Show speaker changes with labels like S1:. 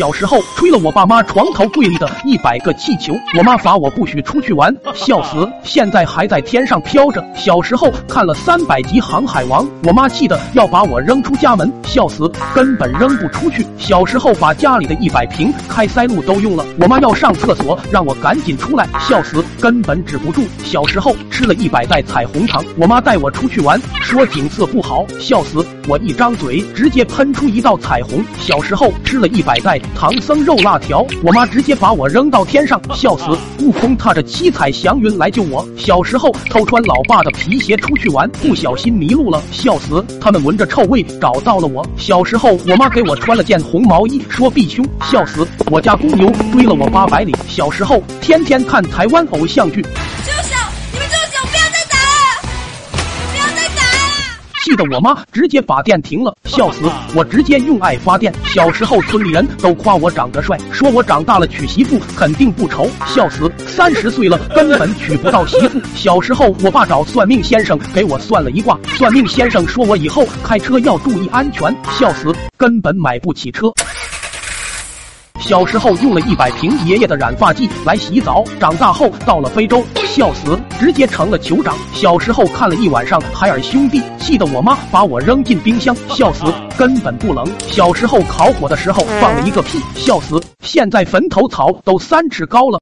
S1: 小时候吹了我爸妈床头柜里的一百个气球，我妈罚我不许出去玩，笑死！现在还在天上飘着。小时候看了三百集《航海王》，我妈气得要把我扔出家门，笑死！根本扔不出去。小时候把家里的一百瓶开塞露都用了，我妈要上厕所，让我赶紧出来，笑死！根本止不住。小时候吃了一百袋彩虹糖，我妈带我出去玩，说景色不好，笑死！我一张嘴直接喷出一道彩虹。小时候吃了一百袋唐僧肉辣条，我妈直接把我扔到天上，笑死！悟空踏着七彩祥云来救我。小时候偷穿老爸的皮鞋出去玩，不小心迷路了，笑死！他们闻着臭味找到了我。小时候我妈给我穿了件红毛衣，说避凶，笑死！我家公牛追了我八百里。小时候天天看台湾偶像剧。气得我妈直接把电停了，笑死！我直接用爱发电。小时候村里人都夸我长得帅，说我长大了娶媳妇肯定不愁，笑死！三十岁了根本娶不到媳妇。小时候我爸找算命先生给我算了一卦，算命先生说我以后开车要注意安全，笑死！根本买不起车。小时候用了一百瓶爷爷的染发剂来洗澡，长大后到了非洲，笑死，直接成了酋长。小时候看了一晚上海尔兄弟，气得我妈把我扔进冰箱，笑死，根本不冷。小时候烤火的时候放了一个屁，笑死，现在坟头草都三尺高了。